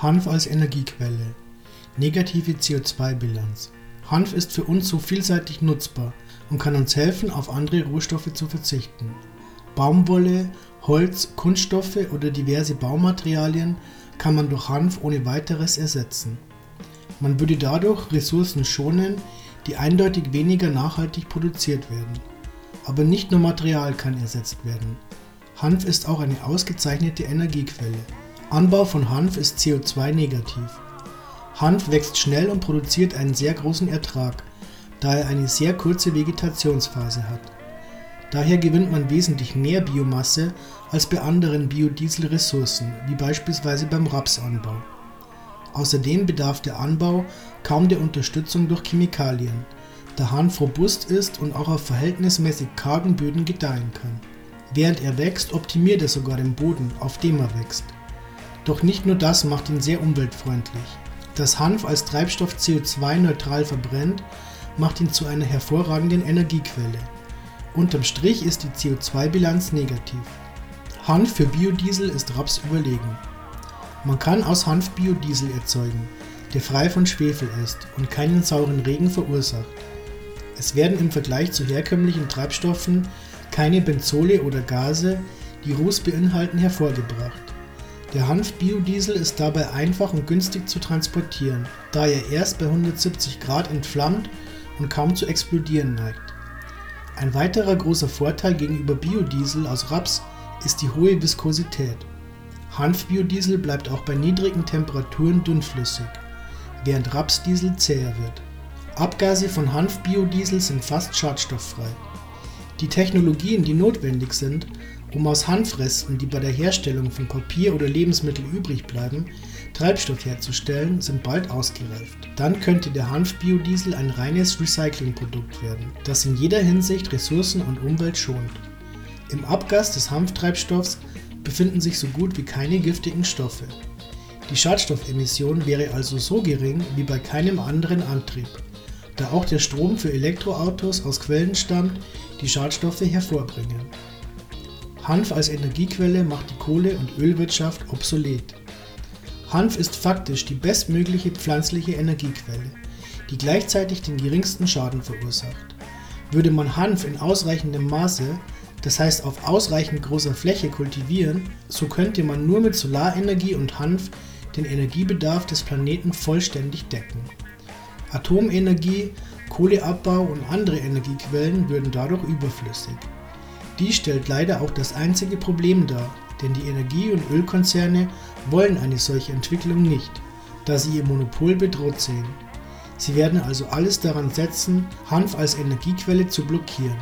Hanf als Energiequelle. Negative CO2-Bilanz. Hanf ist für uns so vielseitig nutzbar und kann uns helfen, auf andere Rohstoffe zu verzichten. Baumwolle, Holz, Kunststoffe oder diverse Baumaterialien kann man durch Hanf ohne weiteres ersetzen. Man würde dadurch Ressourcen schonen, die eindeutig weniger nachhaltig produziert werden. Aber nicht nur Material kann ersetzt werden. Hanf ist auch eine ausgezeichnete Energiequelle. Anbau von Hanf ist CO2-negativ. Hanf wächst schnell und produziert einen sehr großen Ertrag, da er eine sehr kurze Vegetationsphase hat. Daher gewinnt man wesentlich mehr Biomasse als bei anderen Biodieselressourcen, wie beispielsweise beim Rapsanbau. Außerdem bedarf der Anbau kaum der Unterstützung durch Chemikalien, da Hanf robust ist und auch auf verhältnismäßig kargen Böden gedeihen kann. Während er wächst, optimiert er sogar den Boden, auf dem er wächst. Doch nicht nur das macht ihn sehr umweltfreundlich. Dass Hanf als Treibstoff CO2-neutral verbrennt, macht ihn zu einer hervorragenden Energiequelle. Unterm Strich ist die CO2-Bilanz negativ. Hanf für Biodiesel ist Raps überlegen. Man kann aus Hanf Biodiesel erzeugen, der frei von Schwefel ist und keinen sauren Regen verursacht. Es werden im Vergleich zu herkömmlichen Treibstoffen keine Benzole oder Gase, die Ruß beinhalten, hervorgebracht. Der Hanf-Biodiesel ist dabei einfach und günstig zu transportieren, da er erst bei 170 Grad entflammt und kaum zu explodieren neigt. Ein weiterer großer Vorteil gegenüber Biodiesel aus Raps ist die hohe Viskosität. Hanf-Biodiesel bleibt auch bei niedrigen Temperaturen dünnflüssig, während Rapsdiesel zäher wird. Abgase von Hanf-Biodiesel sind fast schadstofffrei. Die Technologien, die notwendig sind, um aus Hanfresten, die bei der Herstellung von Papier oder Lebensmittel übrig bleiben, Treibstoff herzustellen, sind bald ausgereift. Dann könnte der Hanf-Biodiesel ein reines Recyclingprodukt werden, das in jeder Hinsicht Ressourcen und Umwelt schont. Im Abgas des Hanftreibstoffs befinden sich so gut wie keine giftigen Stoffe. Die Schadstoffemission wäre also so gering wie bei keinem anderen Antrieb, da auch der Strom für Elektroautos aus Quellen stammt, die Schadstoffe hervorbringen. Hanf als Energiequelle macht die Kohle- und Ölwirtschaft obsolet. Hanf ist faktisch die bestmögliche pflanzliche Energiequelle, die gleichzeitig den geringsten Schaden verursacht. Würde man Hanf in ausreichendem Maße, das heißt auf ausreichend großer Fläche kultivieren, so könnte man nur mit Solarenergie und Hanf den Energiebedarf des Planeten vollständig decken. Atomenergie, Kohleabbau und andere Energiequellen würden dadurch überflüssig. Dies stellt leider auch das einzige Problem dar, denn die Energie- und Ölkonzerne wollen eine solche Entwicklung nicht, da sie ihr Monopol bedroht sehen. Sie werden also alles daran setzen, Hanf als Energiequelle zu blockieren